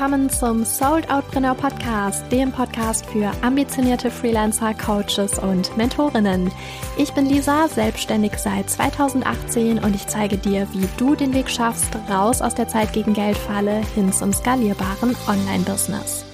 willkommen zum Sold Outpreneur Podcast, dem Podcast für ambitionierte Freelancer, Coaches und Mentorinnen. Ich bin Lisa, selbstständig seit 2018 und ich zeige dir, wie du den Weg schaffst, raus aus der Zeit gegen Geldfalle hin zum skalierbaren Online-Business.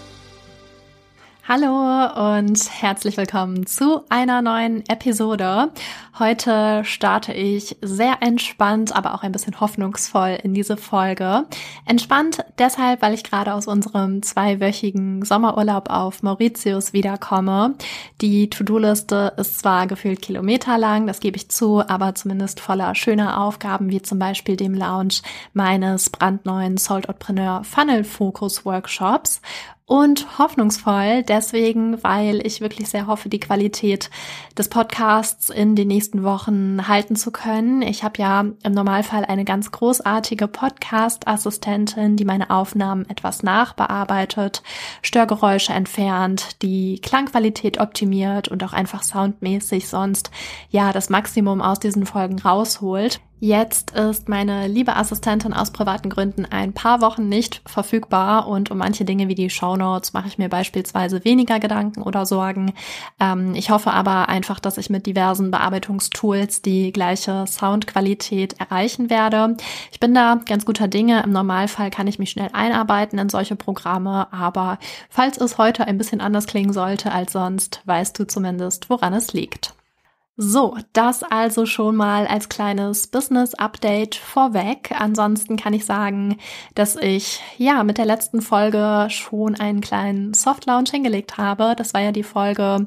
Hallo und herzlich willkommen zu einer neuen Episode. Heute starte ich sehr entspannt, aber auch ein bisschen hoffnungsvoll in diese Folge. Entspannt deshalb, weil ich gerade aus unserem zweiwöchigen Sommerurlaub auf Mauritius wiederkomme. Die To-Do-Liste ist zwar gefühlt kilometerlang, das gebe ich zu, aber zumindest voller schöner Aufgaben, wie zum Beispiel dem Launch meines brandneuen Sold Entrepreneur Funnel Focus Workshops und hoffnungsvoll deswegen, weil ich wirklich sehr hoffe, die Qualität des Podcasts in den nächsten Wochen halten zu können. Ich habe ja im Normalfall eine ganz großartige Podcast-Assistentin, die meine Aufnahmen etwas nachbearbeitet, Störgeräusche entfernt, die Klangqualität optimiert und auch einfach soundmäßig sonst ja das Maximum aus diesen Folgen rausholt. Jetzt ist meine liebe Assistentin aus privaten Gründen ein paar Wochen nicht verfügbar und um manche Dinge wie die Show Notes mache ich mir beispielsweise weniger Gedanken oder Sorgen. Ähm, ich hoffe aber einfach, dass ich mit diversen Bearbeitungstools die gleiche Soundqualität erreichen werde. Ich bin da ganz guter Dinge. Im Normalfall kann ich mich schnell einarbeiten in solche Programme, aber falls es heute ein bisschen anders klingen sollte als sonst, weißt du zumindest, woran es liegt. So, das also schon mal als kleines Business-Update vorweg. Ansonsten kann ich sagen, dass ich ja mit der letzten Folge schon einen kleinen Soft-Launch hingelegt habe. Das war ja die Folge,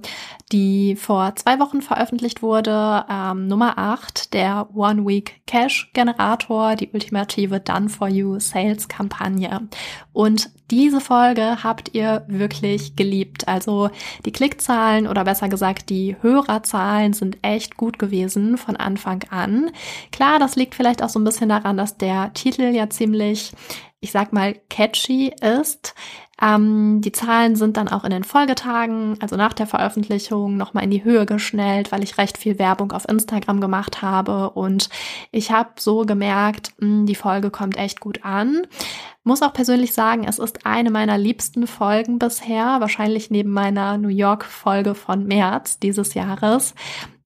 die vor zwei Wochen veröffentlicht wurde, ähm, Nummer 8, der One Week Cash Generator, die ultimative Done for You Sales Kampagne. Und diese Folge habt ihr wirklich geliebt. Also die Klickzahlen oder besser gesagt die Hörerzahlen sind echt gut gewesen von Anfang an. Klar, das liegt vielleicht auch so ein bisschen daran, dass der Titel ja ziemlich, ich sag mal, catchy ist. Ähm, die Zahlen sind dann auch in den Folgetagen, also nach der Veröffentlichung, nochmal in die Höhe geschnellt, weil ich recht viel Werbung auf Instagram gemacht habe und ich habe so gemerkt, mh, hm, die Folge kommt echt gut an. Muss auch persönlich sagen, es ist eine meiner liebsten Folgen bisher, wahrscheinlich neben meiner New York Folge von März dieses Jahres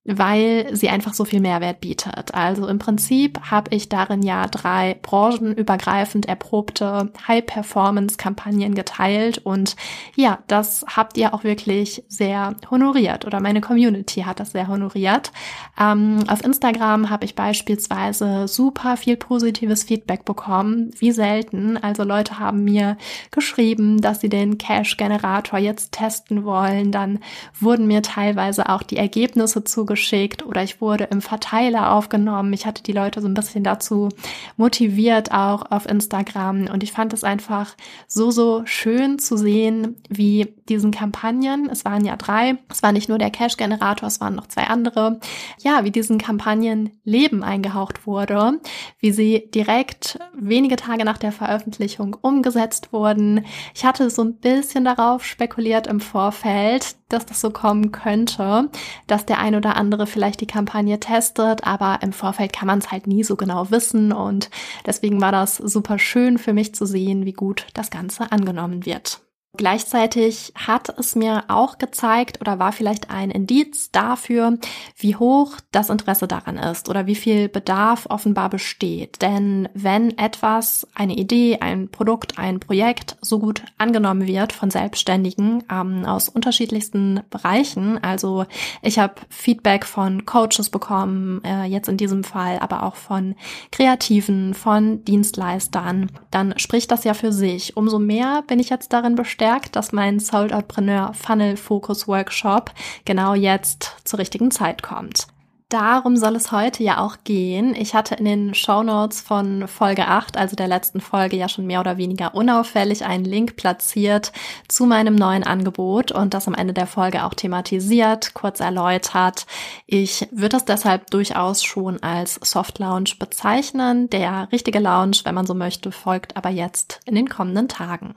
weil sie einfach so viel Mehrwert bietet. Also im Prinzip habe ich darin ja drei branchenübergreifend erprobte High-Performance-Kampagnen geteilt und ja, das habt ihr auch wirklich sehr honoriert oder meine Community hat das sehr honoriert. Ähm, auf Instagram habe ich beispielsweise super viel positives Feedback bekommen, wie selten. Also Leute haben mir geschrieben, dass sie den Cash-Generator jetzt testen wollen. Dann wurden mir teilweise auch die Ergebnisse zugeschickt geschickt oder ich wurde im Verteiler aufgenommen. Ich hatte die Leute so ein bisschen dazu motiviert, auch auf Instagram. Und ich fand es einfach so, so schön zu sehen, wie diesen Kampagnen, es waren ja drei, es war nicht nur der Cash-Generator, es waren noch zwei andere, ja, wie diesen Kampagnen Leben eingehaucht wurde, wie sie direkt wenige Tage nach der Veröffentlichung umgesetzt wurden. Ich hatte so ein bisschen darauf spekuliert im Vorfeld, dass das so kommen könnte, dass der ein oder andere vielleicht die Kampagne testet, aber im Vorfeld kann man es halt nie so genau wissen und deswegen war das super schön für mich zu sehen, wie gut das Ganze angenommen wird. Gleichzeitig hat es mir auch gezeigt oder war vielleicht ein Indiz dafür, wie hoch das Interesse daran ist oder wie viel Bedarf offenbar besteht. Denn wenn etwas, eine Idee, ein Produkt, ein Projekt so gut angenommen wird von Selbstständigen ähm, aus unterschiedlichsten Bereichen, also ich habe Feedback von Coaches bekommen, äh, jetzt in diesem Fall, aber auch von Kreativen, von Dienstleistern, dann spricht das ja für sich. Umso mehr bin ich jetzt darin bestärkt, bestärkt, dass mein Sold Outpreneur Funnel Focus Workshop genau jetzt zur richtigen Zeit kommt. Darum soll es heute ja auch gehen. Ich hatte in den Show Notes von Folge 8, also der letzten Folge, ja schon mehr oder weniger unauffällig einen Link platziert zu meinem neuen Angebot und das am Ende der Folge auch thematisiert, kurz erläutert. Ich würde es deshalb durchaus schon als Soft Launch bezeichnen. Der richtige Launch, wenn man so möchte, folgt aber jetzt in den kommenden Tagen.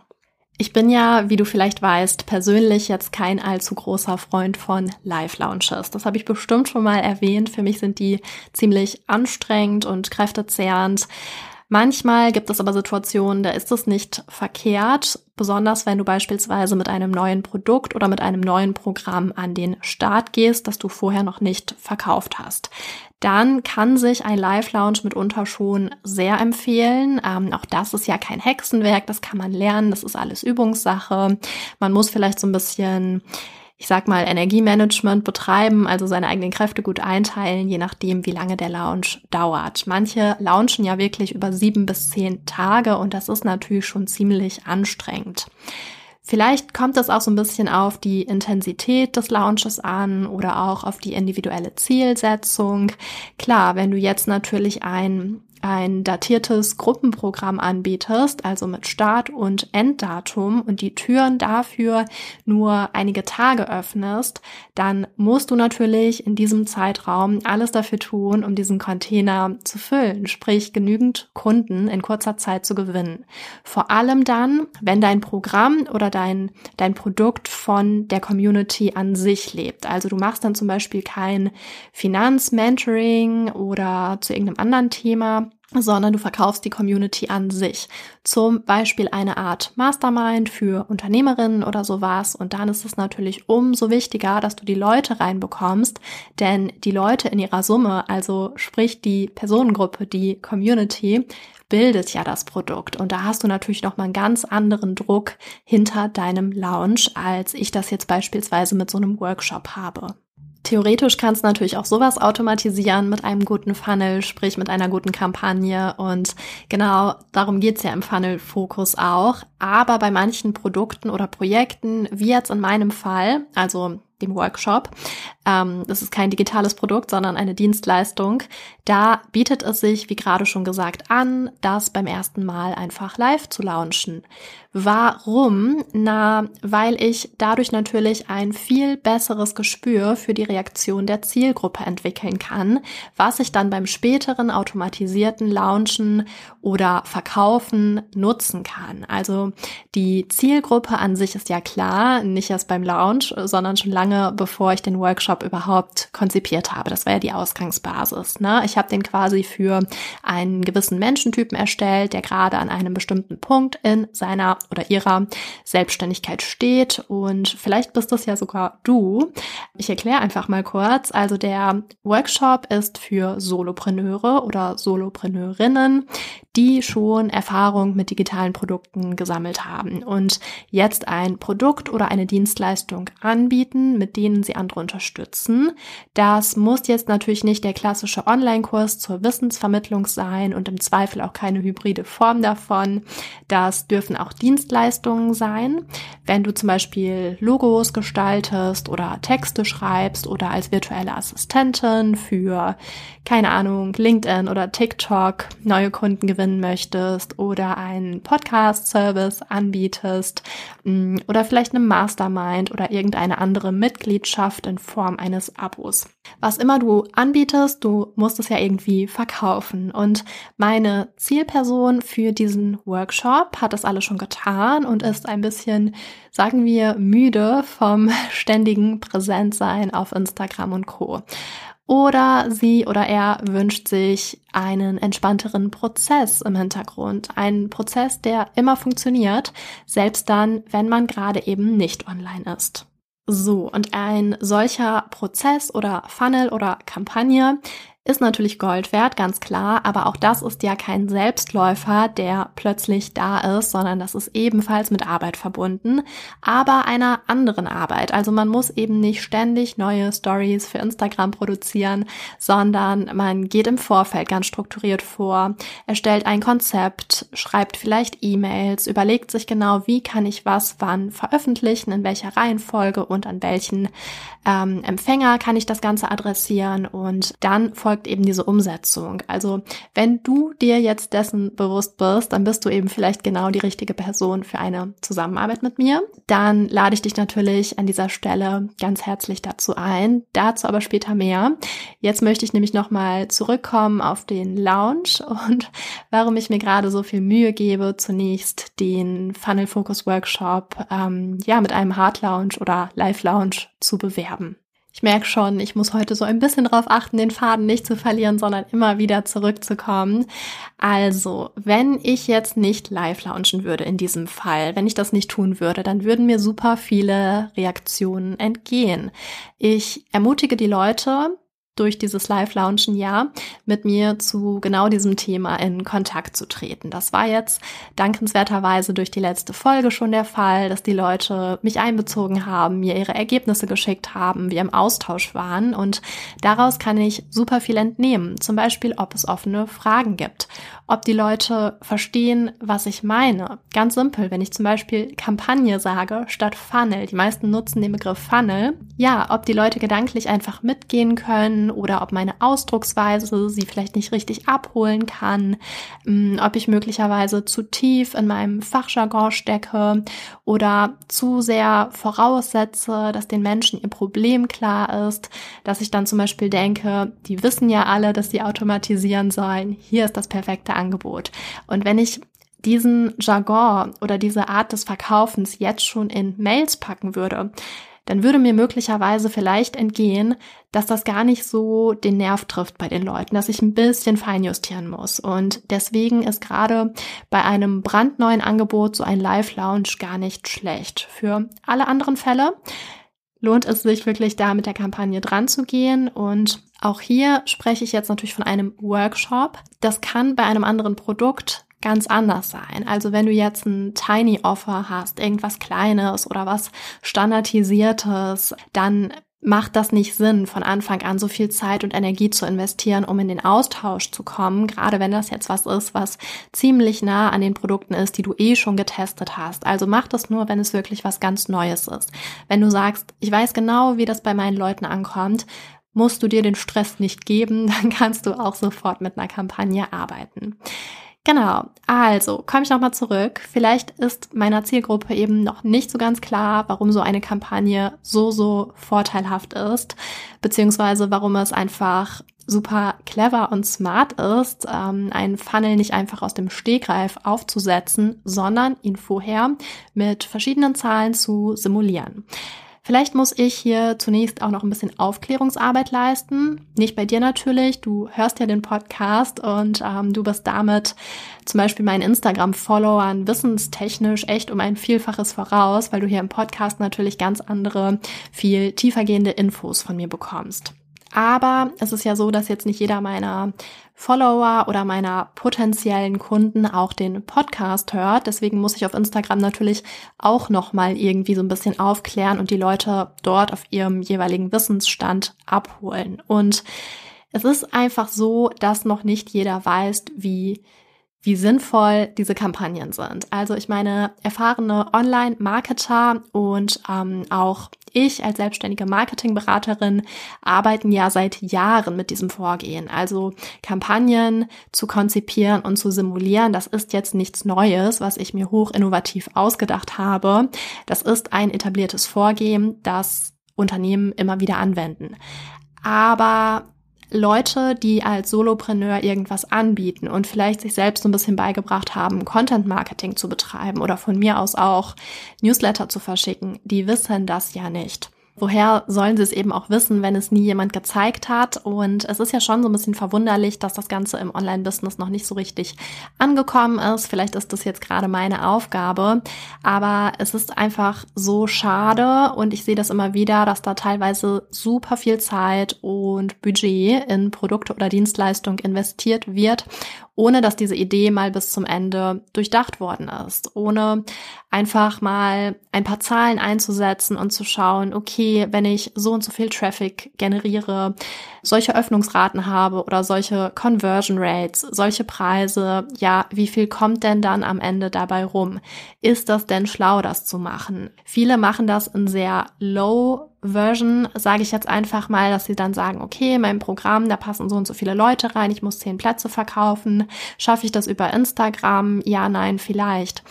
Ich bin ja, wie du vielleicht weißt, persönlich jetzt kein allzu großer Freund von Live-Launches. Das habe ich bestimmt schon mal erwähnt. Für mich sind die ziemlich anstrengend und kräftezehrend. Manchmal gibt es aber Situationen, da ist es nicht verkehrt, besonders wenn du beispielsweise mit einem neuen Produkt oder mit einem neuen Programm an den Start gehst, das du vorher noch nicht verkauft hast. Dann kann sich ein Live-Lounge mitunter schon sehr empfehlen. Ähm, auch das ist ja kein Hexenwerk, das kann man lernen, das ist alles Übungssache. Man muss vielleicht so ein bisschen ich sag mal, Energiemanagement betreiben, also seine eigenen Kräfte gut einteilen, je nachdem, wie lange der Lounge dauert. Manche launchen ja wirklich über sieben bis zehn Tage und das ist natürlich schon ziemlich anstrengend. Vielleicht kommt es auch so ein bisschen auf die Intensität des Launches an oder auch auf die individuelle Zielsetzung. Klar, wenn du jetzt natürlich ein ein datiertes Gruppenprogramm anbietest, also mit Start- und Enddatum und die Türen dafür nur einige Tage öffnest, dann musst du natürlich in diesem Zeitraum alles dafür tun, um diesen Container zu füllen, sprich genügend Kunden in kurzer Zeit zu gewinnen. Vor allem dann, wenn dein Programm oder dein, dein Produkt von der Community an sich lebt. Also du machst dann zum Beispiel kein Finanzmentoring oder zu irgendeinem anderen Thema, sondern du verkaufst die Community an sich. Zum Beispiel eine Art Mastermind für Unternehmerinnen oder sowas. Und dann ist es natürlich umso wichtiger, dass du die Leute reinbekommst, denn die Leute in ihrer Summe, also sprich die Personengruppe, die Community, bildet ja das Produkt. Und da hast du natürlich nochmal einen ganz anderen Druck hinter deinem Lounge, als ich das jetzt beispielsweise mit so einem Workshop habe. Theoretisch kannst du natürlich auch sowas automatisieren mit einem guten Funnel, sprich mit einer guten Kampagne. Und genau darum geht's ja im Funnel-Fokus auch. Aber bei manchen Produkten oder Projekten, wie jetzt in meinem Fall, also dem Workshop. Ähm, das ist kein digitales Produkt, sondern eine Dienstleistung. Da bietet es sich, wie gerade schon gesagt, an, das beim ersten Mal einfach live zu launchen. Warum? Na, weil ich dadurch natürlich ein viel besseres Gespür für die Reaktion der Zielgruppe entwickeln kann, was ich dann beim späteren automatisierten Launchen oder Verkaufen nutzen kann. Also die Zielgruppe an sich ist ja klar, nicht erst beim Launch, sondern schon lange bevor ich den Workshop überhaupt konzipiert habe. Das war ja die Ausgangsbasis. Ne? Ich habe den quasi für einen gewissen Menschentypen erstellt, der gerade an einem bestimmten Punkt in seiner oder ihrer Selbstständigkeit steht. Und vielleicht bist das ja sogar du. Ich erkläre einfach mal kurz. Also der Workshop ist für Solopreneure oder Solopreneurinnen, die schon Erfahrung mit digitalen Produkten gesammelt haben und jetzt ein Produkt oder eine Dienstleistung anbieten, mit denen sie andere unterstützen. Das muss jetzt natürlich nicht der klassische Online-Kurs zur Wissensvermittlung sein und im Zweifel auch keine hybride Form davon. Das dürfen auch Dienstleistungen sein. Wenn du zum Beispiel Logos gestaltest oder Texte schreibst oder als virtuelle Assistentin für, keine Ahnung, LinkedIn oder TikTok neue Kunden gewinnen möchtest oder einen Podcast-Service anbietest mm, oder vielleicht eine Mastermind oder irgendeine andere Mitgliedschaft in Form eines Abos. Was immer du anbietest, du musst es ja irgendwie verkaufen. Und meine Zielperson für diesen Workshop hat das alles schon getan und ist ein bisschen, sagen wir, müde vom ständigen Präsentsein auf Instagram und Co. Oder sie oder er wünscht sich einen entspannteren Prozess im Hintergrund. Einen Prozess, der immer funktioniert, selbst dann, wenn man gerade eben nicht online ist. So, und ein solcher Prozess oder Funnel oder Kampagne ist natürlich Gold wert, ganz klar, aber auch das ist ja kein Selbstläufer, der plötzlich da ist, sondern das ist ebenfalls mit Arbeit verbunden, aber einer anderen Arbeit. Also man muss eben nicht ständig neue Stories für Instagram produzieren, sondern man geht im Vorfeld ganz strukturiert vor, erstellt ein Konzept, schreibt vielleicht E-Mails, überlegt sich genau, wie kann ich was wann veröffentlichen, in welcher Reihenfolge und an welchen ähm, Empfänger kann ich das Ganze adressieren und dann folgt folgt eben diese Umsetzung. Also wenn du dir jetzt dessen bewusst bist, dann bist du eben vielleicht genau die richtige Person für eine Zusammenarbeit mit mir. Dann lade ich dich natürlich an dieser Stelle ganz herzlich dazu ein. Dazu aber später mehr. Jetzt möchte ich nämlich nochmal zurückkommen auf den Lounge und warum ich mir gerade so viel Mühe gebe, zunächst den Funnel Focus Workshop ähm, ja mit einem Hard Lounge oder Live Lounge zu bewerben. Ich merke schon, ich muss heute so ein bisschen darauf achten, den Faden nicht zu verlieren, sondern immer wieder zurückzukommen. Also, wenn ich jetzt nicht live launchen würde in diesem Fall, wenn ich das nicht tun würde, dann würden mir super viele Reaktionen entgehen. Ich ermutige die Leute, durch dieses Live-Launchen ja mit mir zu genau diesem Thema in Kontakt zu treten. Das war jetzt dankenswerterweise durch die letzte Folge schon der Fall, dass die Leute mich einbezogen haben, mir ihre Ergebnisse geschickt haben, wir im Austausch waren und daraus kann ich super viel entnehmen. Zum Beispiel, ob es offene Fragen gibt, ob die Leute verstehen, was ich meine. Ganz simpel, wenn ich zum Beispiel Kampagne sage statt Funnel, die meisten nutzen den Begriff Funnel, ja, ob die Leute gedanklich einfach mitgehen können, oder ob meine Ausdrucksweise sie vielleicht nicht richtig abholen kann, mm, ob ich möglicherweise zu tief in meinem Fachjargon stecke oder zu sehr voraussetze, dass den Menschen ihr Problem klar ist, dass ich dann zum Beispiel denke, die wissen ja alle, dass sie automatisieren sollen, hier ist das perfekte Angebot. Und wenn ich diesen Jargon oder diese Art des Verkaufens jetzt schon in Mails packen würde, dann würde mir möglicherweise vielleicht entgehen, dass das gar nicht so den Nerv trifft bei den Leuten, dass ich ein bisschen feinjustieren muss. Und deswegen ist gerade bei einem brandneuen Angebot so ein Live-Lounge gar nicht schlecht. Für alle anderen Fälle lohnt es sich wirklich da mit der Kampagne dran zu gehen. Und auch hier spreche ich jetzt natürlich von einem Workshop. Das kann bei einem anderen Produkt ganz anders sein. Also wenn du jetzt ein Tiny Offer hast, irgendwas Kleines oder was Standardisiertes, dann macht das nicht Sinn, von Anfang an so viel Zeit und Energie zu investieren, um in den Austausch zu kommen, gerade wenn das jetzt was ist, was ziemlich nah an den Produkten ist, die du eh schon getestet hast. Also mach das nur, wenn es wirklich was ganz Neues ist. Wenn du sagst, ich weiß genau, wie das bei meinen Leuten ankommt, musst du dir den Stress nicht geben, dann kannst du auch sofort mit einer Kampagne arbeiten. Genau, also komme ich nochmal zurück. Vielleicht ist meiner Zielgruppe eben noch nicht so ganz klar, warum so eine Kampagne so, so vorteilhaft ist, beziehungsweise warum es einfach super clever und smart ist, ähm, einen Funnel nicht einfach aus dem Stegreif aufzusetzen, sondern ihn vorher mit verschiedenen Zahlen zu simulieren. Vielleicht muss ich hier zunächst auch noch ein bisschen Aufklärungsarbeit leisten. Nicht bei dir natürlich. Du hörst ja den Podcast und ähm, du bist damit zum Beispiel meinen Instagram-Followern wissenstechnisch echt um ein Vielfaches voraus, weil du hier im Podcast natürlich ganz andere, viel tiefergehende Infos von mir bekommst. Aber es ist ja so, dass jetzt nicht jeder meiner Follower oder meiner potenziellen Kunden auch den Podcast hört. Deswegen muss ich auf Instagram natürlich auch nochmal irgendwie so ein bisschen aufklären und die Leute dort auf ihrem jeweiligen Wissensstand abholen. Und es ist einfach so, dass noch nicht jeder weiß, wie wie sinnvoll diese Kampagnen sind. Also ich meine, erfahrene Online-Marketer und ähm, auch ich als selbstständige Marketingberaterin arbeiten ja seit Jahren mit diesem Vorgehen. Also Kampagnen zu konzipieren und zu simulieren, das ist jetzt nichts Neues, was ich mir hoch innovativ ausgedacht habe. Das ist ein etabliertes Vorgehen, das Unternehmen immer wieder anwenden. Aber Leute, die als Solopreneur irgendwas anbieten und vielleicht sich selbst so ein bisschen beigebracht haben, Content Marketing zu betreiben oder von mir aus auch Newsletter zu verschicken, die wissen das ja nicht. Woher sollen sie es eben auch wissen, wenn es nie jemand gezeigt hat? Und es ist ja schon so ein bisschen verwunderlich, dass das Ganze im Online-Business noch nicht so richtig angekommen ist. Vielleicht ist das jetzt gerade meine Aufgabe, aber es ist einfach so schade und ich sehe das immer wieder, dass da teilweise super viel Zeit und Budget in Produkte oder Dienstleistungen investiert wird ohne dass diese Idee mal bis zum Ende durchdacht worden ist, ohne einfach mal ein paar Zahlen einzusetzen und zu schauen, okay, wenn ich so und so viel Traffic generiere, solche Öffnungsraten habe oder solche Conversion Rates, solche Preise, ja, wie viel kommt denn dann am Ende dabei rum? Ist das denn schlau, das zu machen? Viele machen das in sehr low Version sage ich jetzt einfach mal, dass sie dann sagen, okay, mein Programm, da passen so und so viele Leute rein, ich muss zehn Plätze verkaufen. Schaffe ich das über Instagram? Ja, nein, vielleicht.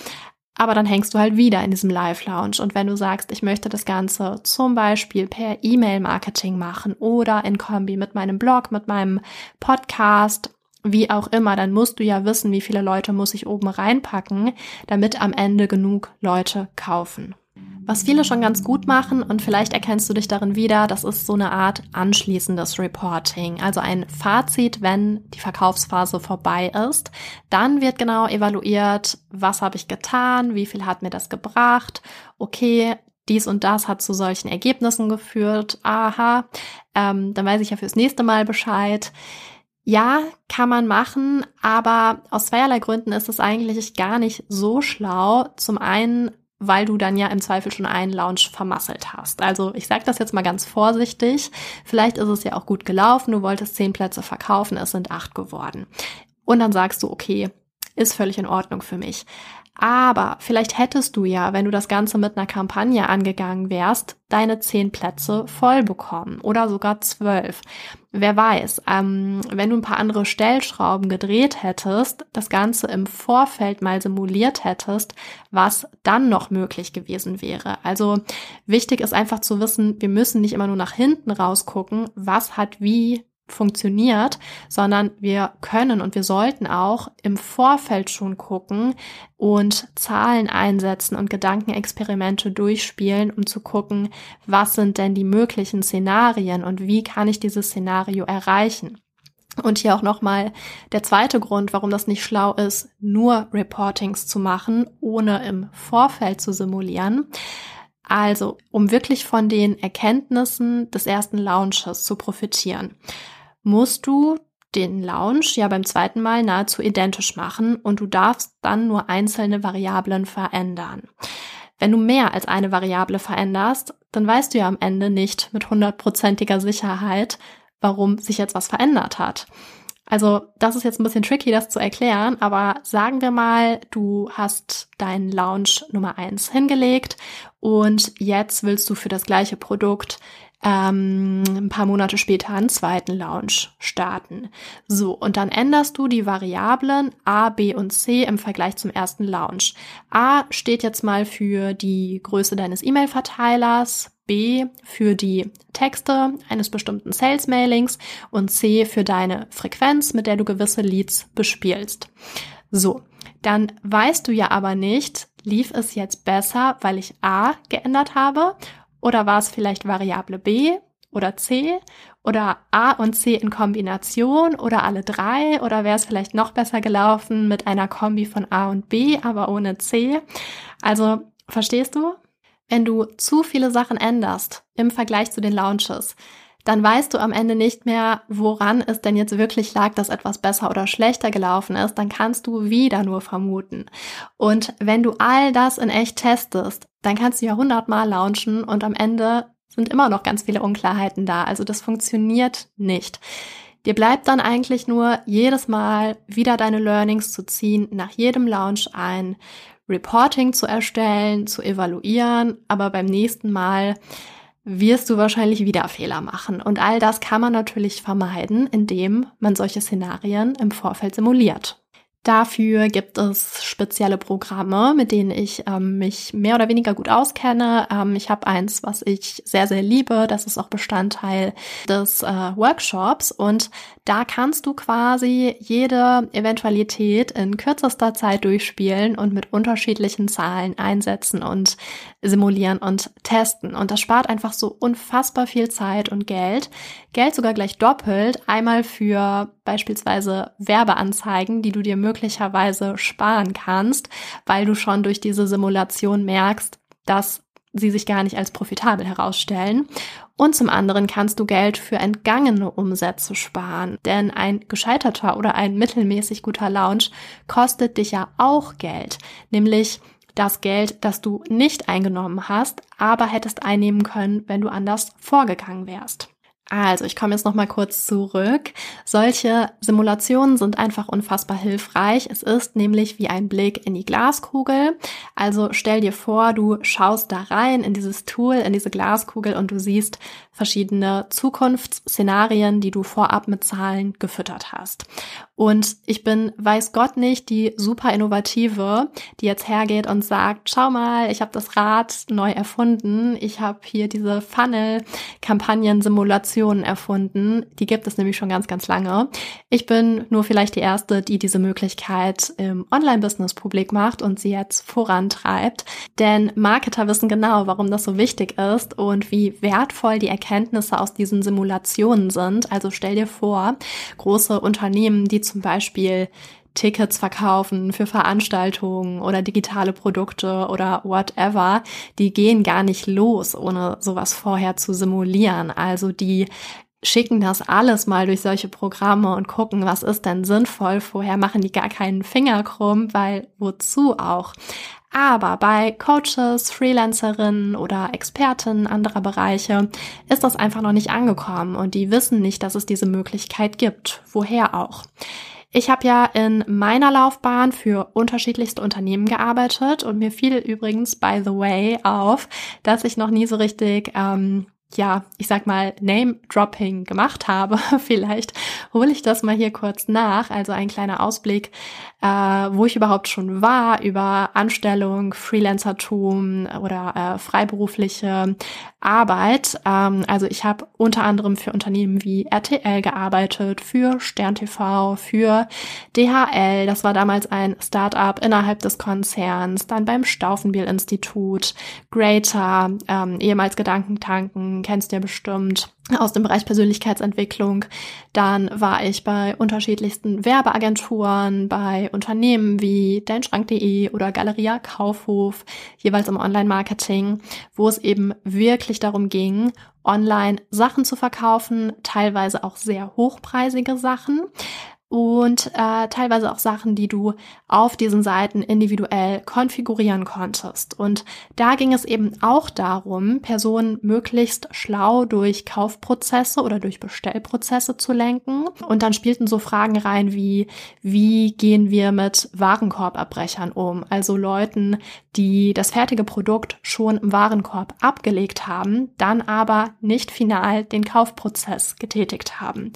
Aber dann hängst du halt wieder in diesem Live-Lounge. Und wenn du sagst, ich möchte das Ganze zum Beispiel per E-Mail-Marketing machen oder in Kombi mit meinem Blog, mit meinem Podcast, wie auch immer, dann musst du ja wissen, wie viele Leute muss ich oben reinpacken, damit am Ende genug Leute kaufen. Was viele schon ganz gut machen und vielleicht erkennst du dich darin wieder, das ist so eine Art anschließendes Reporting, also ein Fazit, wenn die Verkaufsphase vorbei ist. Dann wird genau evaluiert, was habe ich getan, wie viel hat mir das gebracht, okay, dies und das hat zu solchen Ergebnissen geführt, aha, ähm, dann weiß ich ja fürs nächste Mal Bescheid. Ja, kann man machen, aber aus zweierlei Gründen ist es eigentlich gar nicht so schlau. Zum einen, weil du dann ja im Zweifel schon einen Launch vermasselt hast. Also ich sage das jetzt mal ganz vorsichtig. Vielleicht ist es ja auch gut gelaufen, du wolltest zehn Plätze verkaufen, es sind acht geworden. Und dann sagst du, okay, ist völlig in Ordnung für mich. Aber vielleicht hättest du ja, wenn du das Ganze mit einer Kampagne angegangen wärst, deine zehn Plätze voll bekommen oder sogar zwölf. Wer weiß, ähm, wenn du ein paar andere Stellschrauben gedreht hättest, das Ganze im Vorfeld mal simuliert hättest, was dann noch möglich gewesen wäre. Also wichtig ist einfach zu wissen, wir müssen nicht immer nur nach hinten rausgucken, was hat wie funktioniert, sondern wir können und wir sollten auch im Vorfeld schon gucken und Zahlen einsetzen und Gedankenexperimente durchspielen, um zu gucken, was sind denn die möglichen Szenarien und wie kann ich dieses Szenario erreichen. Und hier auch nochmal der zweite Grund, warum das nicht schlau ist, nur Reportings zu machen, ohne im Vorfeld zu simulieren. Also, um wirklich von den Erkenntnissen des ersten Launches zu profitieren musst du den Launch ja beim zweiten Mal nahezu identisch machen und du darfst dann nur einzelne Variablen verändern. Wenn du mehr als eine Variable veränderst, dann weißt du ja am Ende nicht mit hundertprozentiger Sicherheit, warum sich jetzt was verändert hat. Also das ist jetzt ein bisschen tricky, das zu erklären, aber sagen wir mal, du hast deinen Launch Nummer eins hingelegt und jetzt willst du für das gleiche Produkt ähm, ein paar Monate später einen zweiten Launch starten. So, und dann änderst du die Variablen A, B und C im Vergleich zum ersten Launch. A steht jetzt mal für die Größe deines E-Mail-Verteilers, B für die Texte eines bestimmten Sales-Mailings und C für deine Frequenz, mit der du gewisse Leads bespielst. So, dann weißt du ja aber nicht, lief es jetzt besser, weil ich A geändert habe oder war es vielleicht Variable B oder C oder A und C in Kombination oder alle drei oder wäre es vielleicht noch besser gelaufen mit einer Kombi von A und B, aber ohne C? Also, verstehst du? Wenn du zu viele Sachen änderst im Vergleich zu den Launches, dann weißt du am Ende nicht mehr, woran es denn jetzt wirklich lag, dass etwas besser oder schlechter gelaufen ist, dann kannst du wieder nur vermuten. Und wenn du all das in echt testest, dann kannst du ja hundertmal launchen und am Ende sind immer noch ganz viele Unklarheiten da. Also das funktioniert nicht. Dir bleibt dann eigentlich nur jedes Mal wieder deine Learnings zu ziehen, nach jedem Launch ein Reporting zu erstellen, zu evaluieren, aber beim nächsten Mal wirst du wahrscheinlich wieder Fehler machen. Und all das kann man natürlich vermeiden, indem man solche Szenarien im Vorfeld simuliert. Dafür gibt es spezielle Programme, mit denen ich ähm, mich mehr oder weniger gut auskenne. Ähm, ich habe eins, was ich sehr, sehr liebe. Das ist auch Bestandteil des äh, Workshops. Und da kannst du quasi jede Eventualität in kürzester Zeit durchspielen und mit unterschiedlichen Zahlen einsetzen und simulieren und testen. Und das spart einfach so unfassbar viel Zeit und Geld. Geld sogar gleich doppelt. Einmal für beispielsweise Werbeanzeigen, die du dir möglicherweise sparen kannst, weil du schon durch diese Simulation merkst, dass sie sich gar nicht als profitabel herausstellen. Und zum anderen kannst du Geld für entgangene Umsätze sparen, denn ein gescheiterter oder ein mittelmäßig guter Launch kostet dich ja auch Geld, nämlich das Geld, das du nicht eingenommen hast, aber hättest einnehmen können, wenn du anders vorgegangen wärst. Also, ich komme jetzt noch mal kurz zurück. Solche Simulationen sind einfach unfassbar hilfreich. Es ist nämlich wie ein Blick in die Glaskugel. Also stell dir vor, du schaust da rein in dieses Tool, in diese Glaskugel und du siehst verschiedene Zukunftsszenarien, die du vorab mit Zahlen gefüttert hast. Und ich bin, weiß Gott nicht, die super innovative, die jetzt hergeht und sagt, schau mal, ich habe das Rad neu erfunden. Ich habe hier diese Funnel-Kampagnen-Simulationen erfunden. Die gibt es nämlich schon ganz, ganz lange. Ich bin nur vielleicht die erste, die diese Möglichkeit im Online-Business publik macht und sie jetzt vorantreibt. Denn Marketer wissen genau, warum das so wichtig ist und wie wertvoll die Erkenntnisse aus diesen Simulationen sind. Also stell dir vor, große Unternehmen, die zum Beispiel Tickets verkaufen für Veranstaltungen oder digitale Produkte oder whatever, die gehen gar nicht los, ohne sowas vorher zu simulieren. Also die schicken das alles mal durch solche Programme und gucken, was ist denn sinnvoll. Vorher machen die gar keinen Finger krumm, weil wozu auch? Aber bei Coaches, Freelancerinnen oder Experten anderer Bereiche ist das einfach noch nicht angekommen und die wissen nicht, dass es diese Möglichkeit gibt. Woher auch? Ich habe ja in meiner Laufbahn für unterschiedlichste Unternehmen gearbeitet und mir fiel übrigens, by the way, auf, dass ich noch nie so richtig ähm, ja, ich sag mal, Name-Dropping gemacht habe. Vielleicht hole ich das mal hier kurz nach. Also ein kleiner Ausblick, äh, wo ich überhaupt schon war über Anstellung, Freelancertum oder äh, freiberufliche Arbeit. Ähm, also ich habe unter anderem für Unternehmen wie RTL gearbeitet, für Stern TV, für DHL. Das war damals ein Startup innerhalb des Konzerns. Dann beim Stauffenbiel-Institut, Greater, ähm, ehemals Gedankentanken, kennst du ja bestimmt aus dem Bereich Persönlichkeitsentwicklung. Dann war ich bei unterschiedlichsten Werbeagenturen, bei Unternehmen wie deinschrank.de oder Galeria Kaufhof, jeweils im Online-Marketing, wo es eben wirklich darum ging, online Sachen zu verkaufen, teilweise auch sehr hochpreisige Sachen und äh, teilweise auch Sachen, die du auf diesen Seiten individuell konfigurieren konntest. Und da ging es eben auch darum, Personen möglichst schlau durch Kaufprozesse oder durch Bestellprozesse zu lenken. Und dann spielten so Fragen rein wie, wie gehen wir mit Warenkorbabbrechern um? Also Leuten, die das fertige Produkt schon im Warenkorb abgelegt haben, dann aber nicht final den Kaufprozess getätigt haben.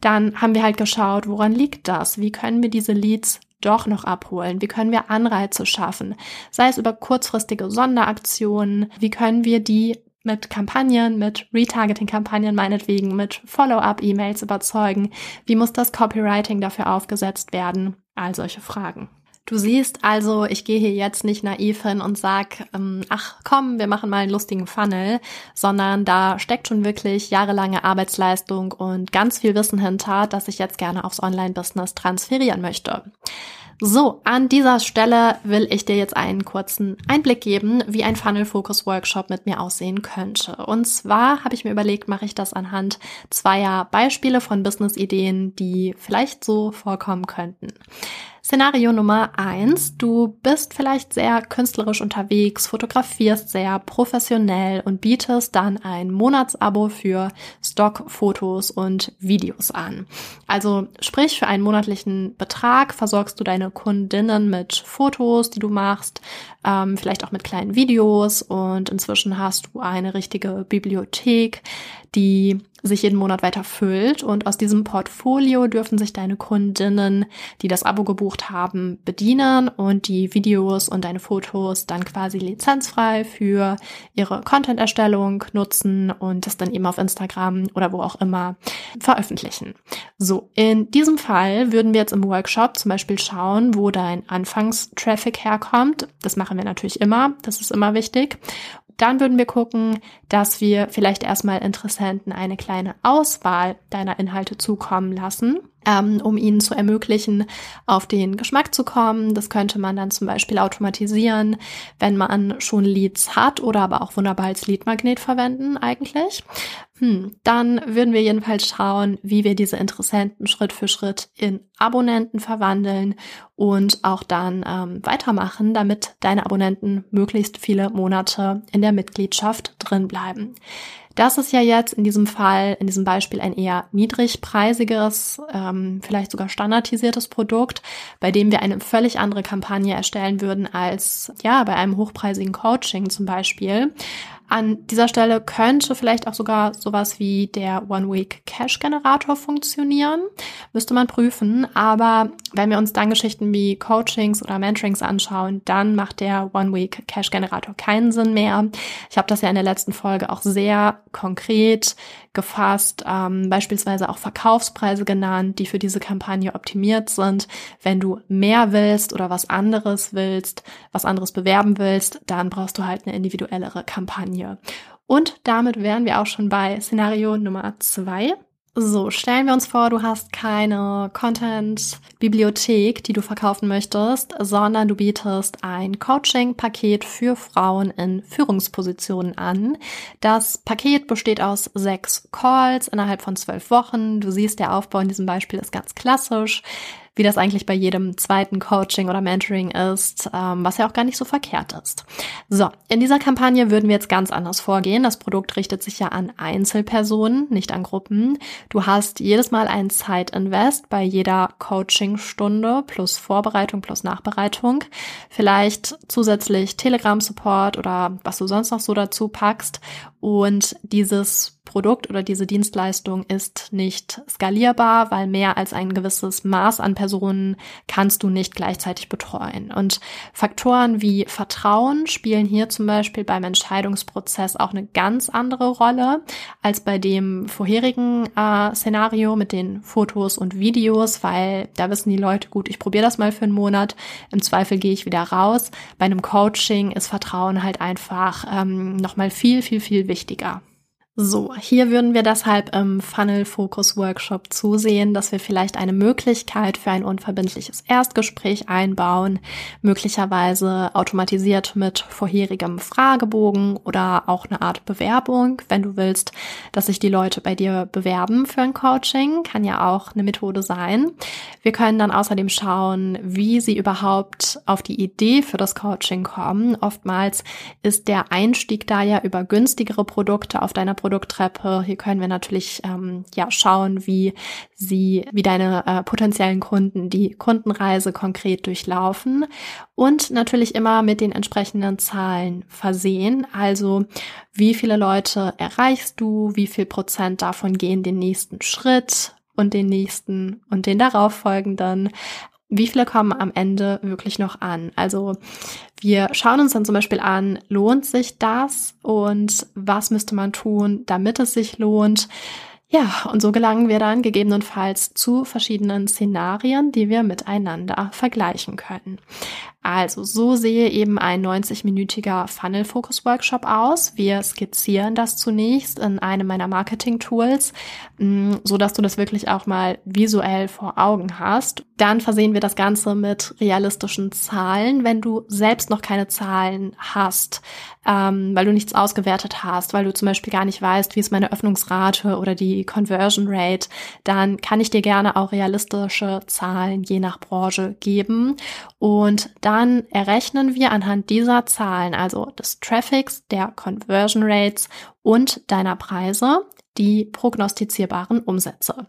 Dann haben wir halt geschaut, woran woran liegt das? Wie können wir diese Leads doch noch abholen? Wie können wir Anreize schaffen? Sei es über kurzfristige Sonderaktionen. Wie können wir die mit Kampagnen, mit Retargeting-Kampagnen meinetwegen, mit Follow-up-E-Mails überzeugen? Wie muss das Copywriting dafür aufgesetzt werden? All solche Fragen. Du siehst also, ich gehe hier jetzt nicht naiv hin und sag, ähm, ach komm, wir machen mal einen lustigen Funnel, sondern da steckt schon wirklich jahrelange Arbeitsleistung und ganz viel Wissen hinter, das ich jetzt gerne aufs Online-Business transferieren möchte. So, an dieser Stelle will ich dir jetzt einen kurzen Einblick geben, wie ein Funnel Focus Workshop mit mir aussehen könnte. Und zwar habe ich mir überlegt, mache ich das anhand zweier Beispiele von Business-Ideen, die vielleicht so vorkommen könnten. Szenario Nummer eins. Du bist vielleicht sehr künstlerisch unterwegs, fotografierst sehr professionell und bietest dann ein Monatsabo für Stockfotos und Videos an. Also sprich, für einen monatlichen Betrag versorgst du deine Kundinnen mit Fotos, die du machst, ähm, vielleicht auch mit kleinen Videos und inzwischen hast du eine richtige Bibliothek, die sich jeden Monat weiter füllt. Und aus diesem Portfolio dürfen sich deine Kundinnen, die das Abo gebucht haben, bedienen und die Videos und deine Fotos dann quasi lizenzfrei für ihre Content-Erstellung nutzen und das dann eben auf Instagram oder wo auch immer veröffentlichen. So, in diesem Fall würden wir jetzt im Workshop zum Beispiel schauen, wo dein Anfangstraffic herkommt. Das machen wir natürlich immer. Das ist immer wichtig. Dann würden wir gucken, dass wir vielleicht erstmal Interessenten eine kleine Auswahl deiner Inhalte zukommen lassen ähm, um ihnen zu ermöglichen, auf den Geschmack zu kommen. Das könnte man dann zum Beispiel automatisieren, wenn man schon Leads hat oder aber auch wunderbar als Leadmagnet verwenden eigentlich. Hm, dann würden wir jedenfalls schauen, wie wir diese Interessenten Schritt für Schritt in Abonnenten verwandeln und auch dann ähm, weitermachen, damit deine Abonnenten möglichst viele Monate in der Mitgliedschaft drin bleiben. Das ist ja jetzt in diesem Fall, in diesem Beispiel ein eher niedrigpreisiges, ähm, vielleicht sogar standardisiertes Produkt, bei dem wir eine völlig andere Kampagne erstellen würden als ja bei einem hochpreisigen Coaching zum Beispiel. An dieser Stelle könnte vielleicht auch sogar sowas wie der One-Week-Cash-Generator funktionieren. Müsste man prüfen. Aber wenn wir uns dann Geschichten wie Coachings oder Mentorings anschauen, dann macht der One-Week-Cash-Generator keinen Sinn mehr. Ich habe das ja in der letzten Folge auch sehr konkret gefasst, ähm, beispielsweise auch Verkaufspreise genannt, die für diese Kampagne optimiert sind. Wenn du mehr willst oder was anderes willst, was anderes bewerben willst, dann brauchst du halt eine individuellere Kampagne. Und damit wären wir auch schon bei Szenario Nummer zwei. So, stellen wir uns vor, du hast keine Content-Bibliothek, die du verkaufen möchtest, sondern du bietest ein Coaching-Paket für Frauen in Führungspositionen an. Das Paket besteht aus sechs Calls innerhalb von zwölf Wochen. Du siehst, der Aufbau in diesem Beispiel ist ganz klassisch wie das eigentlich bei jedem zweiten Coaching oder Mentoring ist, ähm, was ja auch gar nicht so verkehrt ist. So, in dieser Kampagne würden wir jetzt ganz anders vorgehen. Das Produkt richtet sich ja an Einzelpersonen, nicht an Gruppen. Du hast jedes Mal ein Zeitinvest bei jeder Coachingstunde plus Vorbereitung plus Nachbereitung. Vielleicht zusätzlich Telegram-Support oder was du sonst noch so dazu packst. Und dieses Produkt oder diese Dienstleistung ist nicht skalierbar, weil mehr als ein gewisses Maß an Personen kannst du nicht gleichzeitig betreuen. Und Faktoren wie Vertrauen spielen hier zum Beispiel beim Entscheidungsprozess auch eine ganz andere Rolle als bei dem vorherigen äh, Szenario mit den Fotos und Videos, weil da wissen die Leute, gut, ich probiere das mal für einen Monat, im Zweifel gehe ich wieder raus. Bei einem Coaching ist Vertrauen halt einfach ähm, nochmal viel, viel, viel wichtiger. So, hier würden wir deshalb im Funnel Focus Workshop zusehen, dass wir vielleicht eine Möglichkeit für ein unverbindliches Erstgespräch einbauen, möglicherweise automatisiert mit vorherigem Fragebogen oder auch eine Art Bewerbung, wenn du willst, dass sich die Leute bei dir bewerben für ein Coaching, kann ja auch eine Methode sein. Wir können dann außerdem schauen, wie sie überhaupt auf die Idee für das Coaching kommen. Oftmals ist der Einstieg da ja über günstigere Produkte auf deiner Produkttreppe. Hier können wir natürlich ähm, ja schauen, wie sie, wie deine äh, potenziellen Kunden die Kundenreise konkret durchlaufen und natürlich immer mit den entsprechenden Zahlen versehen. Also wie viele Leute erreichst du, wie viel Prozent davon gehen den nächsten Schritt und den nächsten und den darauffolgenden wie viele kommen am Ende wirklich noch an? Also wir schauen uns dann zum Beispiel an, lohnt sich das und was müsste man tun, damit es sich lohnt? Ja, und so gelangen wir dann gegebenenfalls zu verschiedenen Szenarien, die wir miteinander vergleichen können. Also so sehe eben ein 90-minütiger Funnel-Focus-Workshop aus. Wir skizzieren das zunächst in einem meiner Marketing-Tools, mm, so dass du das wirklich auch mal visuell vor Augen hast. Dann versehen wir das Ganze mit realistischen Zahlen, wenn du selbst noch keine Zahlen hast, ähm, weil du nichts ausgewertet hast, weil du zum Beispiel gar nicht weißt, wie ist meine Öffnungsrate oder die Conversion Rate, dann kann ich dir gerne auch realistische Zahlen je nach Branche geben und dann dann errechnen wir anhand dieser Zahlen, also des Traffics, der Conversion Rates und deiner Preise, die prognostizierbaren Umsätze.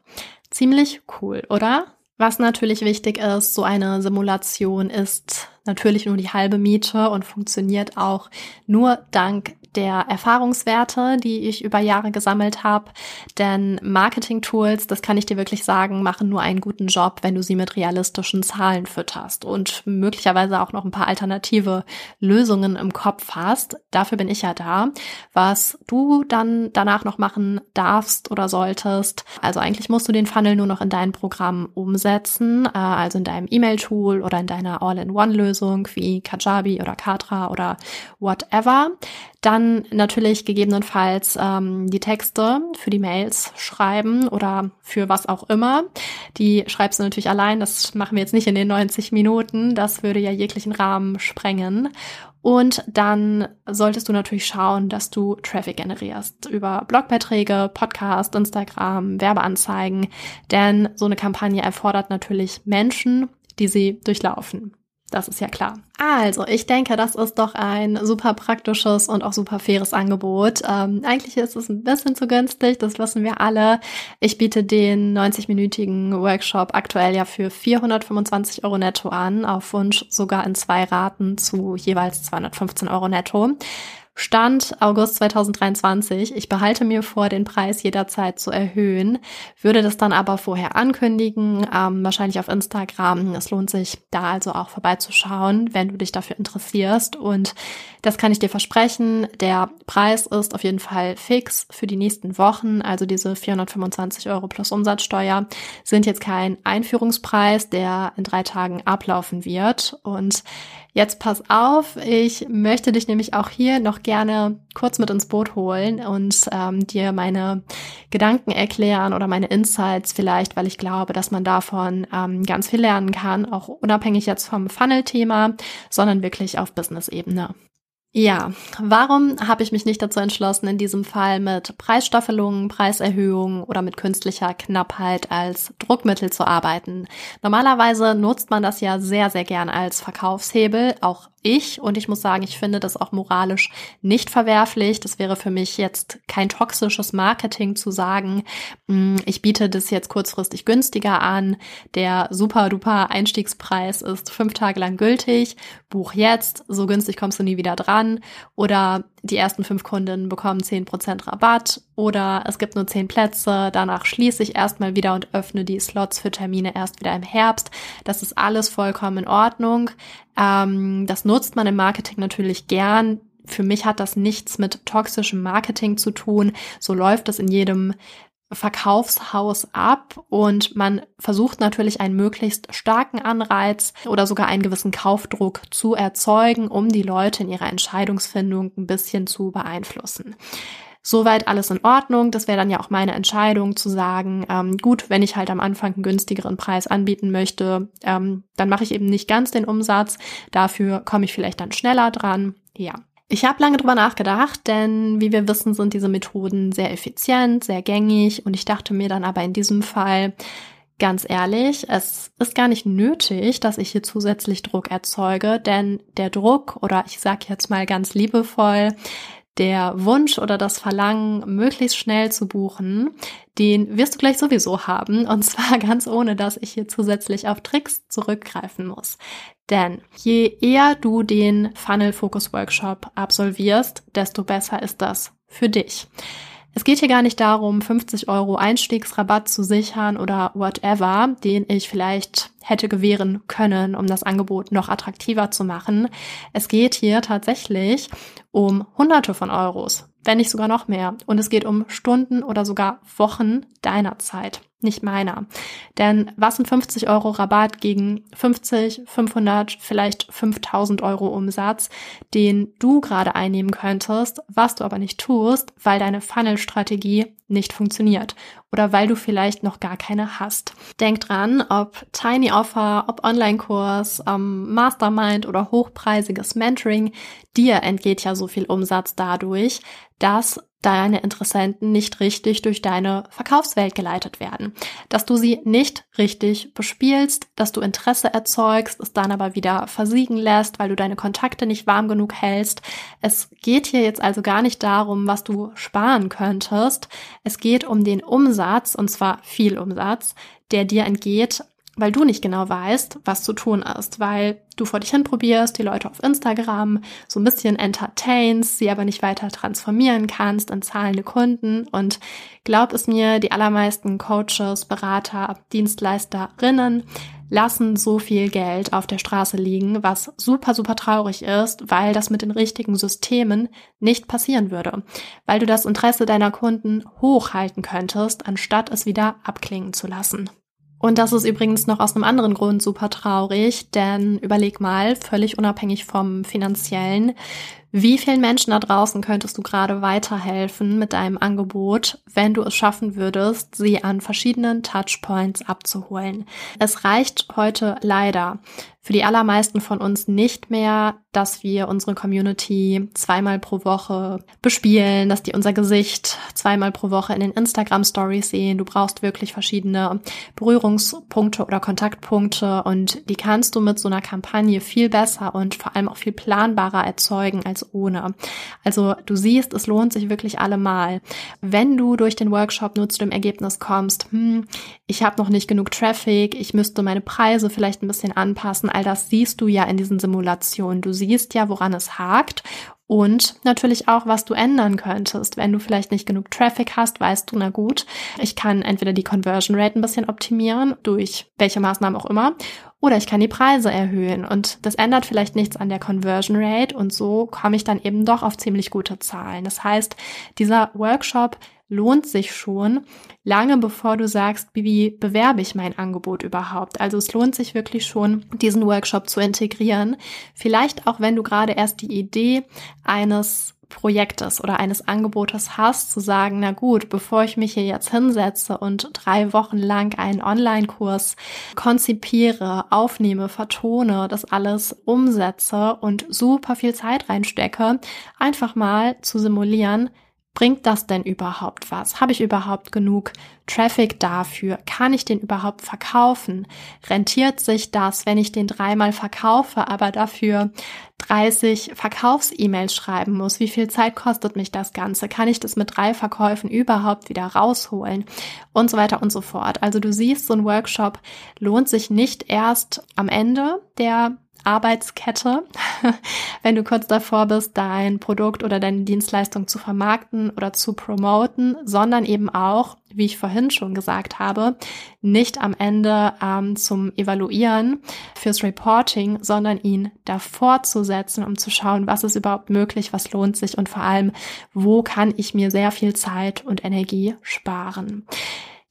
Ziemlich cool, oder? Was natürlich wichtig ist, so eine Simulation ist natürlich nur die halbe Miete und funktioniert auch nur dank der Erfahrungswerte, die ich über Jahre gesammelt habe. Denn Marketing-Tools, das kann ich dir wirklich sagen, machen nur einen guten Job, wenn du sie mit realistischen Zahlen fütterst und möglicherweise auch noch ein paar alternative Lösungen im Kopf hast. Dafür bin ich ja da. Was du dann danach noch machen darfst oder solltest, also eigentlich musst du den Funnel nur noch in dein Programm umsetzen, äh, also in deinem E-Mail-Tool oder in deiner All-in-One-Lösung wie Kajabi oder Katra oder whatever. Dann natürlich gegebenenfalls ähm, die Texte für die Mails schreiben oder für was auch immer. Die schreibst du natürlich allein. Das machen wir jetzt nicht in den 90 Minuten. Das würde ja jeglichen Rahmen sprengen. Und dann solltest du natürlich schauen, dass du Traffic generierst über Blogbeiträge, Podcast, Instagram, Werbeanzeigen. Denn so eine Kampagne erfordert natürlich Menschen, die sie durchlaufen. Das ist ja klar. Also, ich denke, das ist doch ein super praktisches und auch super faires Angebot. Ähm, eigentlich ist es ein bisschen zu günstig, das wissen wir alle. Ich biete den 90-minütigen Workshop aktuell ja für 425 Euro netto an, auf Wunsch sogar in zwei Raten zu jeweils 215 Euro netto. Stand August 2023. Ich behalte mir vor, den Preis jederzeit zu erhöhen, würde das dann aber vorher ankündigen, ähm, wahrscheinlich auf Instagram. Es lohnt sich da also auch vorbeizuschauen, wenn du dich dafür interessierst. Und das kann ich dir versprechen. Der Preis ist auf jeden Fall fix für die nächsten Wochen. Also diese 425 Euro plus Umsatzsteuer sind jetzt kein Einführungspreis, der in drei Tagen ablaufen wird. Und Jetzt pass auf, ich möchte dich nämlich auch hier noch gerne kurz mit ins Boot holen und ähm, dir meine Gedanken erklären oder meine Insights vielleicht, weil ich glaube, dass man davon ähm, ganz viel lernen kann, auch unabhängig jetzt vom Funnel-Thema, sondern wirklich auf Business-Ebene. Ja, warum habe ich mich nicht dazu entschlossen, in diesem Fall mit Preisstaffelungen, Preiserhöhungen oder mit künstlicher Knappheit als Druckmittel zu arbeiten? Normalerweise nutzt man das ja sehr, sehr gern als Verkaufshebel, auch ich und ich muss sagen, ich finde das auch moralisch nicht verwerflich. Das wäre für mich jetzt kein toxisches Marketing zu sagen, mm, ich biete das jetzt kurzfristig günstiger an. Der super duper Einstiegspreis ist fünf Tage lang gültig. Buch jetzt, so günstig kommst du nie wieder dran. Oder die ersten fünf Kunden bekommen zehn Prozent Rabatt. Oder es gibt nur zehn Plätze. Danach schließe ich erstmal wieder und öffne die Slots für Termine erst wieder im Herbst. Das ist alles vollkommen in Ordnung. Ähm, das nutzt man im Marketing natürlich gern. Für mich hat das nichts mit toxischem Marketing zu tun. So läuft es in jedem Verkaufshaus ab und man versucht natürlich einen möglichst starken Anreiz oder sogar einen gewissen Kaufdruck zu erzeugen, um die Leute in ihrer Entscheidungsfindung ein bisschen zu beeinflussen. Soweit alles in Ordnung. Das wäre dann ja auch meine Entscheidung zu sagen, ähm, gut, wenn ich halt am Anfang einen günstigeren Preis anbieten möchte, ähm, dann mache ich eben nicht ganz den Umsatz. Dafür komme ich vielleicht dann schneller dran. Ja. Ich habe lange drüber nachgedacht, denn wie wir wissen, sind diese Methoden sehr effizient, sehr gängig. Und ich dachte mir dann aber in diesem Fall, ganz ehrlich, es ist gar nicht nötig, dass ich hier zusätzlich Druck erzeuge, denn der Druck oder ich sage jetzt mal ganz liebevoll, der Wunsch oder das Verlangen, möglichst schnell zu buchen, den wirst du gleich sowieso haben. Und zwar ganz ohne, dass ich hier zusätzlich auf Tricks zurückgreifen muss. Denn je eher du den Funnel Focus Workshop absolvierst, desto besser ist das für dich. Es geht hier gar nicht darum, 50 Euro Einstiegsrabatt zu sichern oder whatever, den ich vielleicht hätte gewähren können, um das Angebot noch attraktiver zu machen. Es geht hier tatsächlich um Hunderte von Euros, wenn nicht sogar noch mehr. Und es geht um Stunden oder sogar Wochen deiner Zeit nicht meiner. Denn was sind 50 Euro Rabatt gegen 50, 500, vielleicht 5000 Euro Umsatz, den du gerade einnehmen könntest, was du aber nicht tust, weil deine Funnel-Strategie nicht funktioniert oder weil du vielleicht noch gar keine hast. Denk dran, ob Tiny Offer, ob Online-Kurs, ähm, Mastermind oder hochpreisiges Mentoring, dir entgeht ja so viel Umsatz dadurch, dass deine Interessenten nicht richtig durch deine Verkaufswelt geleitet werden. Dass du sie nicht richtig bespielst, dass du Interesse erzeugst, es dann aber wieder versiegen lässt, weil du deine Kontakte nicht warm genug hältst. Es geht hier jetzt also gar nicht darum, was du sparen könntest. Es geht um den Umsatz, und zwar viel Umsatz, der dir entgeht, weil du nicht genau weißt, was zu tun ist, weil du vor dich hin probierst, die Leute auf Instagram so ein bisschen entertainst, sie aber nicht weiter transformieren kannst in zahlende Kunden. Und glaub es mir, die allermeisten Coaches, Berater, Dienstleisterinnen lassen so viel Geld auf der Straße liegen, was super, super traurig ist, weil das mit den richtigen Systemen nicht passieren würde, weil du das Interesse deiner Kunden hochhalten könntest, anstatt es wieder abklingen zu lassen. Und das ist übrigens noch aus einem anderen Grund super traurig, denn überleg mal, völlig unabhängig vom finanziellen, wie vielen Menschen da draußen könntest du gerade weiterhelfen mit deinem Angebot, wenn du es schaffen würdest, sie an verschiedenen Touchpoints abzuholen? Es reicht heute leider für die allermeisten von uns nicht mehr, dass wir unsere Community zweimal pro Woche bespielen, dass die unser Gesicht zweimal pro Woche in den Instagram Stories sehen. Du brauchst wirklich verschiedene Berührungspunkte oder Kontaktpunkte und die kannst du mit so einer Kampagne viel besser und vor allem auch viel planbarer erzeugen als ohne. Also du siehst, es lohnt sich wirklich allemal. Wenn du durch den Workshop nur zu dem Ergebnis kommst, hm, ich habe noch nicht genug Traffic, ich müsste meine Preise vielleicht ein bisschen anpassen, all das siehst du ja in diesen Simulationen. Du siehst ja, woran es hakt und natürlich auch, was du ändern könntest. Wenn du vielleicht nicht genug Traffic hast, weißt du, na gut, ich kann entweder die Conversion Rate ein bisschen optimieren, durch welche Maßnahmen auch immer, oder ich kann die Preise erhöhen und das ändert vielleicht nichts an der Conversion Rate und so komme ich dann eben doch auf ziemlich gute Zahlen. Das heißt, dieser Workshop lohnt sich schon lange bevor du sagst, wie bewerbe ich mein Angebot überhaupt. Also es lohnt sich wirklich schon, diesen Workshop zu integrieren. Vielleicht auch, wenn du gerade erst die Idee eines Projektes oder eines Angebotes hast, zu sagen, na gut, bevor ich mich hier jetzt hinsetze und drei Wochen lang einen Online-Kurs konzipiere, aufnehme, vertone, das alles umsetze und super viel Zeit reinstecke, einfach mal zu simulieren, Bringt das denn überhaupt was? Habe ich überhaupt genug Traffic dafür? Kann ich den überhaupt verkaufen? Rentiert sich das, wenn ich den dreimal verkaufe, aber dafür 30 Verkaufs-E-Mails schreiben muss? Wie viel Zeit kostet mich das Ganze? Kann ich das mit drei Verkäufen überhaupt wieder rausholen? Und so weiter und so fort. Also du siehst, so ein Workshop lohnt sich nicht erst am Ende der Arbeitskette, wenn du kurz davor bist, dein Produkt oder deine Dienstleistung zu vermarkten oder zu promoten, sondern eben auch, wie ich vorhin schon gesagt habe, nicht am Ende ähm, zum Evaluieren fürs Reporting, sondern ihn davor zu setzen, um zu schauen, was ist überhaupt möglich, was lohnt sich und vor allem, wo kann ich mir sehr viel Zeit und Energie sparen.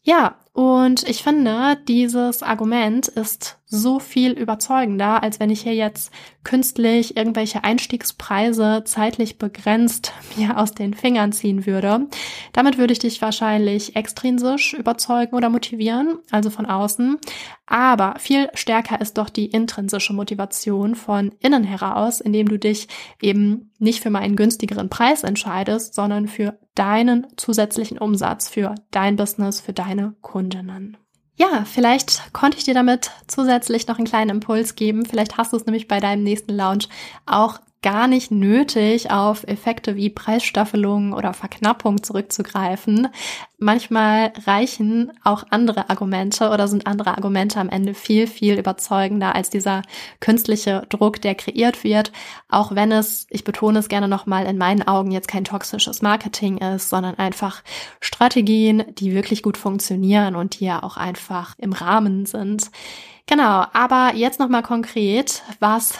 Ja, und ich finde, dieses Argument ist so viel überzeugender, als wenn ich hier jetzt künstlich irgendwelche Einstiegspreise zeitlich begrenzt mir aus den Fingern ziehen würde. Damit würde ich dich wahrscheinlich extrinsisch überzeugen oder motivieren, also von außen. Aber viel stärker ist doch die intrinsische Motivation von innen heraus, indem du dich eben nicht für meinen günstigeren Preis entscheidest, sondern für deinen zusätzlichen Umsatz, für dein Business, für deine Kundinnen. Ja, vielleicht konnte ich dir damit zusätzlich noch einen kleinen Impuls geben. Vielleicht hast du es nämlich bei deinem nächsten Launch auch gar nicht nötig, auf Effekte wie Preisstaffelung oder Verknappung zurückzugreifen. Manchmal reichen auch andere Argumente oder sind andere Argumente am Ende viel, viel überzeugender als dieser künstliche Druck, der kreiert wird. Auch wenn es, ich betone es gerne nochmal, in meinen Augen jetzt kein toxisches Marketing ist, sondern einfach Strategien, die wirklich gut funktionieren und die ja auch einfach im Rahmen sind. Genau, aber jetzt nochmal konkret, was,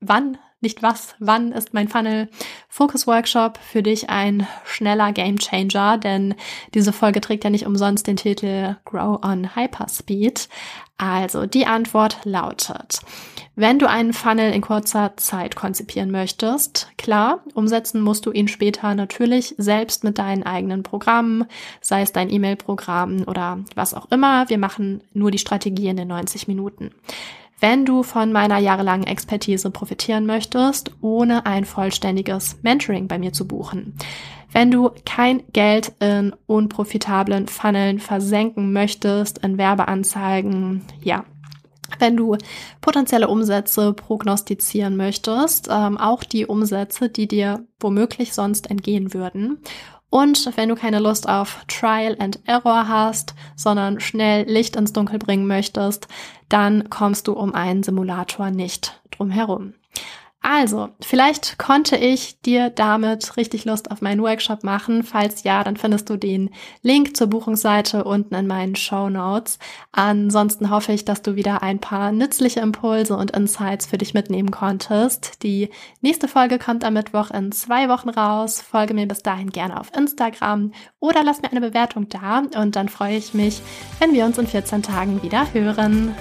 wann nicht was, wann ist mein Funnel Focus Workshop für dich ein schneller Game Changer, denn diese Folge trägt ja nicht umsonst den Titel Grow on Hyperspeed. Also die Antwort lautet, wenn du einen Funnel in kurzer Zeit konzipieren möchtest, klar, umsetzen musst du ihn später natürlich selbst mit deinen eigenen Programmen, sei es dein E-Mail-Programm oder was auch immer. Wir machen nur die Strategie in den 90 Minuten. Wenn du von meiner jahrelangen Expertise profitieren möchtest, ohne ein vollständiges Mentoring bei mir zu buchen. Wenn du kein Geld in unprofitablen Funneln versenken möchtest, in Werbeanzeigen, ja, wenn du potenzielle Umsätze prognostizieren möchtest, ähm, auch die Umsätze, die dir womöglich sonst entgehen würden und wenn du keine Lust auf Trial and Error hast, sondern schnell Licht ins Dunkel bringen möchtest, dann kommst du um einen Simulator nicht drum herum. Also, vielleicht konnte ich dir damit richtig Lust auf meinen Workshop machen. Falls ja, dann findest du den Link zur Buchungsseite unten in meinen Show Notes. Ansonsten hoffe ich, dass du wieder ein paar nützliche Impulse und Insights für dich mitnehmen konntest. Die nächste Folge kommt am Mittwoch in zwei Wochen raus. Folge mir bis dahin gerne auf Instagram oder lass mir eine Bewertung da und dann freue ich mich, wenn wir uns in 14 Tagen wieder hören.